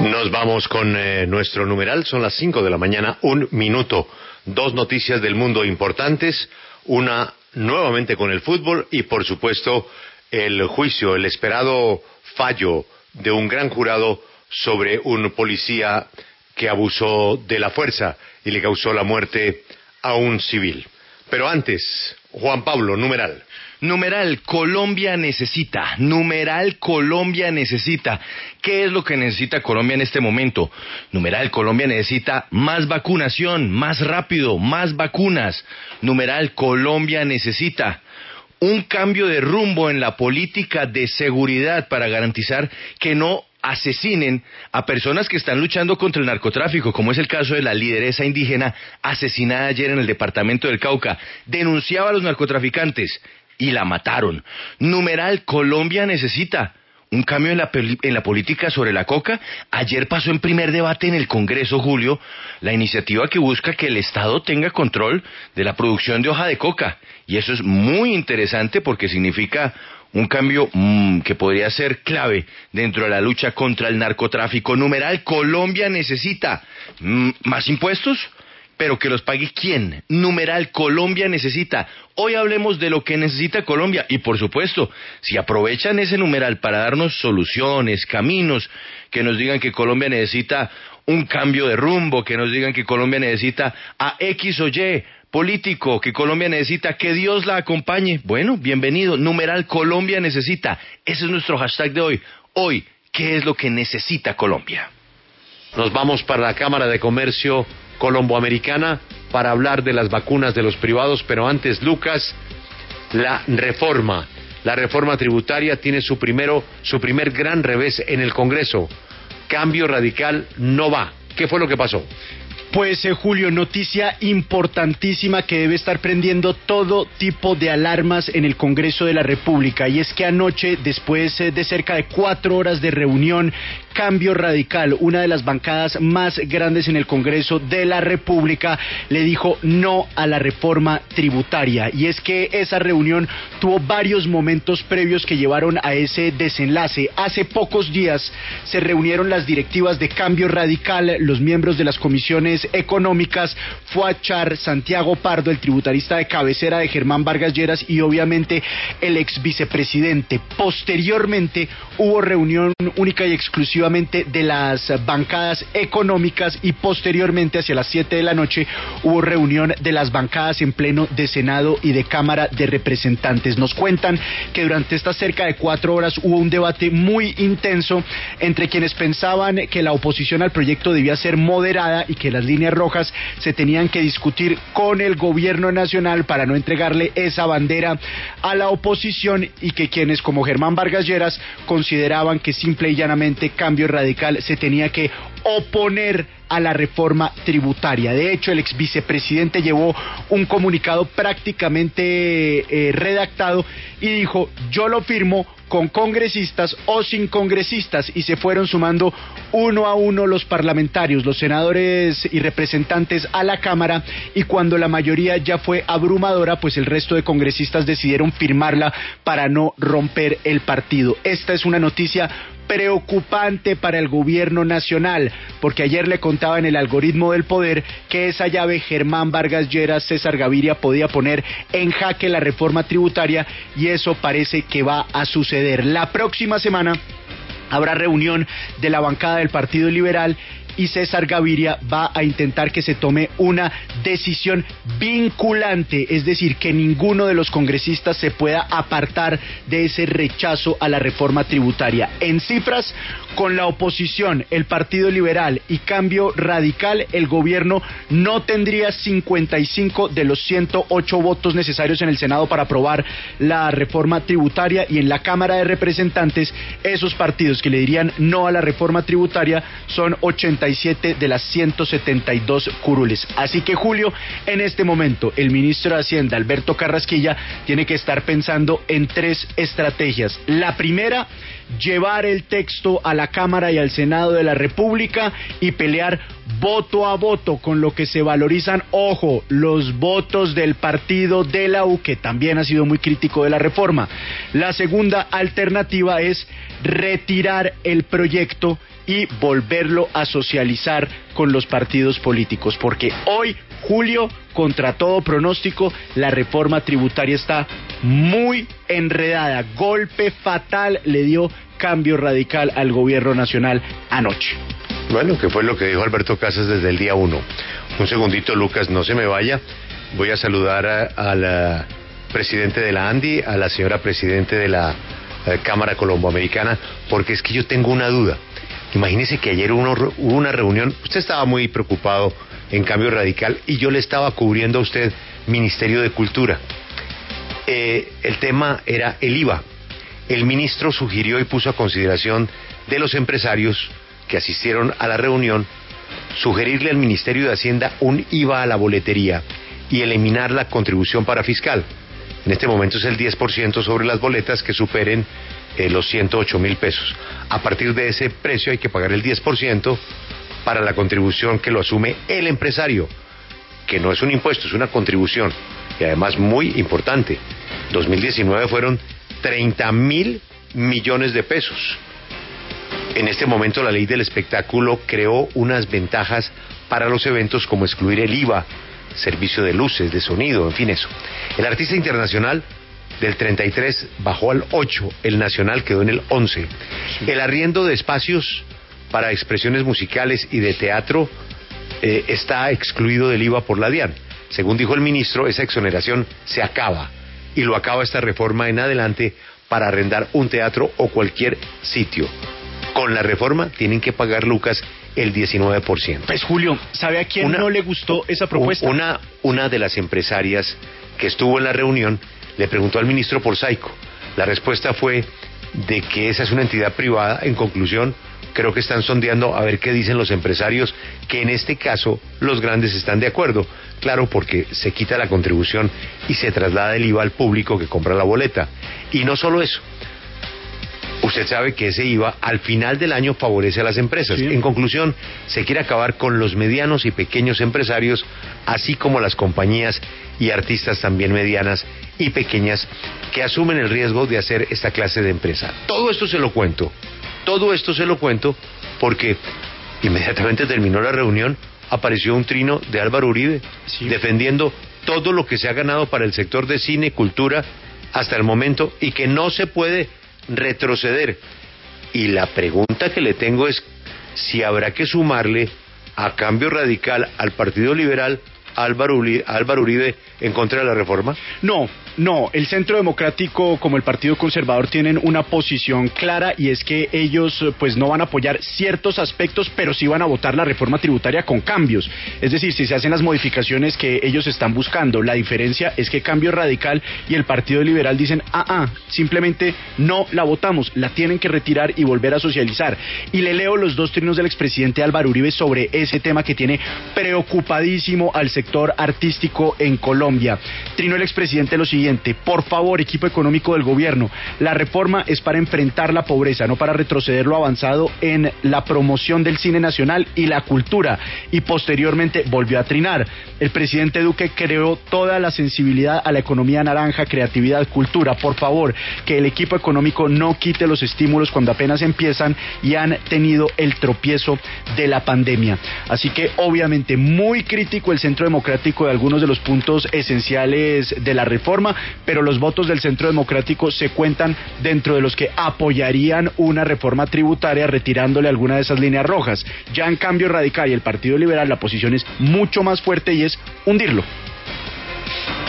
Nos vamos con eh, nuestro numeral, son las 5 de la mañana, un minuto. Dos noticias del mundo importantes, una nuevamente con el fútbol y por supuesto el juicio, el esperado fallo de un gran jurado sobre un policía que abusó de la fuerza y le causó la muerte a un civil. Pero antes, Juan Pablo, numeral. Numeral, Colombia necesita. Numeral, Colombia necesita. ¿Qué es lo que necesita Colombia en este momento? Numeral, Colombia necesita más vacunación, más rápido, más vacunas. Numeral, Colombia necesita un cambio de rumbo en la política de seguridad para garantizar que no asesinen a personas que están luchando contra el narcotráfico, como es el caso de la lideresa indígena asesinada ayer en el departamento del Cauca. Denunciaba a los narcotraficantes y la mataron. Numeral, Colombia necesita un cambio en la, en la, política sobre la coca. Ayer pasó en primer debate en el Congreso, Julio, la iniciativa que busca que el Estado tenga control de la producción de hoja de coca. Y eso es muy interesante porque significa un cambio mm, que podría ser clave dentro de la lucha contra el narcotráfico. Numeral, Colombia necesita mm, más impuestos, pero que los pague quién. Numeral, Colombia necesita. Hoy hablemos de lo que necesita Colombia y por supuesto, si aprovechan ese numeral para darnos soluciones, caminos, que nos digan que Colombia necesita un cambio de rumbo, que nos digan que Colombia necesita a X o Y político, que Colombia necesita, que Dios la acompañe. Bueno, bienvenido. Numeral Colombia necesita. Ese es nuestro hashtag de hoy. Hoy, ¿qué es lo que necesita Colombia? Nos vamos para la Cámara de Comercio colomboamericana para hablar de las vacunas de los privados, pero antes, Lucas, la reforma. La reforma tributaria tiene su primero, su primer gran revés en el Congreso. Cambio radical no va. ¿Qué fue lo que pasó? Pues eh, Julio, noticia importantísima que debe estar prendiendo todo tipo de alarmas en el Congreso de la República y es que anoche, después eh, de cerca de cuatro horas de reunión, Cambio Radical, una de las bancadas más grandes en el Congreso de la República, le dijo no a la reforma tributaria y es que esa reunión tuvo varios momentos previos que llevaron a ese desenlace. Hace pocos días se reunieron las directivas de Cambio Radical, los miembros de las comisiones económicas fue a Char Santiago Pardo, el tributarista de cabecera de Germán Vargas Lleras y obviamente el ex vicepresidente. Posteriormente hubo reunión única y de las bancadas económicas y posteriormente hacia las 7 de la noche hubo reunión de las bancadas en pleno de Senado y de Cámara de Representantes. Nos cuentan que durante estas cerca de cuatro horas hubo un debate muy intenso entre quienes pensaban que la oposición al proyecto debía ser moderada y que las líneas rojas se tenían que discutir con el gobierno nacional para no entregarle esa bandera a la oposición y que quienes como Germán Vargas Lleras consideraban que simple y llanamente cambio radical se tenía que oponer a la reforma tributaria. De hecho, el ex vicepresidente llevó un comunicado prácticamente eh, redactado y dijo, yo lo firmo con congresistas o sin congresistas y se fueron sumando uno a uno los parlamentarios, los senadores y representantes a la Cámara y cuando la mayoría ya fue abrumadora, pues el resto de congresistas decidieron firmarla para no romper el partido. Esta es una noticia preocupante para el gobierno nacional, porque ayer le en el algoritmo del poder que esa llave Germán Vargas Lleras, César Gaviria podía poner en jaque la reforma tributaria y eso parece que va a suceder. La próxima semana habrá reunión de la bancada del Partido Liberal y César Gaviria va a intentar que se tome una decisión vinculante, es decir, que ninguno de los congresistas se pueda apartar de ese rechazo a la reforma tributaria. En cifras, con la oposición, el Partido Liberal y Cambio Radical, el gobierno no tendría 55 de los 108 votos necesarios en el Senado para aprobar la reforma tributaria y en la Cámara de Representantes, esos partidos que le dirían no a la reforma tributaria son 80 de las 172 curules. Así que Julio, en este momento, el ministro de Hacienda, Alberto Carrasquilla, tiene que estar pensando en tres estrategias. La primera, llevar el texto a la Cámara y al Senado de la República y pelear voto a voto con lo que se valorizan, ojo, los votos del partido de la U, que también ha sido muy crítico de la reforma. La segunda alternativa es retirar el proyecto y volverlo a socializar con los partidos políticos, porque hoy, Julio, contra todo pronóstico, la reforma tributaria está muy enredada. Golpe fatal le dio cambio radical al gobierno nacional anoche. Bueno, que fue lo que dijo Alberto Casas desde el día uno. Un segundito, Lucas, no se me vaya. Voy a saludar al presidente de la ANDI, a la señora presidente de la eh, Cámara Colomboamericana, porque es que yo tengo una duda. Imagínese que ayer hubo una reunión, usted estaba muy preocupado en cambio radical y yo le estaba cubriendo a usted Ministerio de Cultura. Eh, el tema era el IVA. El ministro sugirió y puso a consideración de los empresarios que asistieron a la reunión sugerirle al Ministerio de Hacienda un IVA a la boletería y eliminar la contribución para fiscal. En este momento es el 10% sobre las boletas que superen eh, los 108 mil pesos. A partir de ese precio hay que pagar el 10% para la contribución que lo asume el empresario, que no es un impuesto, es una contribución y además muy importante. 2019 fueron 30 mil millones de pesos. En este momento la ley del espectáculo creó unas ventajas para los eventos como excluir el IVA, servicio de luces, de sonido, en fin eso. El artista internacional del 33 bajó al 8, el nacional quedó en el 11. El arriendo de espacios para expresiones musicales y de teatro eh, está excluido del IVA por la DIAN. Según dijo el ministro, esa exoneración se acaba y lo acaba esta reforma en adelante para arrendar un teatro o cualquier sitio. Con la reforma tienen que pagar, Lucas, el 19%. Pues Julio, ¿sabe a quién no le gustó esa propuesta? Una, una de las empresarias que estuvo en la reunión le preguntó al ministro por Saico. La respuesta fue de que esa es una entidad privada. En conclusión, creo que están sondeando a ver qué dicen los empresarios, que en este caso los grandes están de acuerdo. Claro, porque se quita la contribución y se traslada el IVA al público que compra la boleta. Y no solo eso. Usted sabe que ese IVA al final del año favorece a las empresas. En conclusión, se quiere acabar con los medianos y pequeños empresarios, así como las compañías y artistas también medianas y pequeñas que asumen el riesgo de hacer esta clase de empresa. Todo esto se lo cuento todo esto se lo cuento porque inmediatamente terminó la reunión, apareció un trino de Álvaro Uribe defendiendo todo lo que se ha ganado para el sector de cine, cultura hasta el momento y que no se puede retroceder. Y la pregunta que le tengo es si habrá que sumarle a cambio radical al Partido Liberal Álvaro Uribe en contra de la reforma? No, no, el Centro Democrático como el Partido Conservador tienen una posición clara y es que ellos pues no van a apoyar ciertos aspectos, pero sí van a votar la reforma tributaria con cambios. Es decir, si se hacen las modificaciones que ellos están buscando. La diferencia es que Cambio Radical y el Partido Liberal dicen, ah, ah, simplemente no la votamos, la tienen que retirar y volver a socializar. Y le leo los dos trinos del expresidente Álvaro Uribe sobre ese tema que tiene preocupadísimo al sector artístico en Colombia. Trino el expresidente lo siguiente por favor, equipo económico del gobierno, la reforma es para enfrentar la pobreza, no para retroceder lo avanzado en la promoción del cine nacional y la cultura. Y posteriormente volvió a trinar. El presidente Duque creó toda la sensibilidad a la economía naranja, creatividad, cultura. Por favor, que el equipo económico no quite los estímulos cuando apenas empiezan y han tenido el tropiezo de la pandemia. Así que obviamente muy crítico el Centro Democrático de algunos de los puntos esenciales de la reforma, pero los votos del Centro Democrático se cuentan dentro de los que apoyarían una reforma tributaria retirándole alguna de esas líneas rojas. Ya en cambio Radical y el Partido Liberal la posición es mucho más fuerte y es hundirlo.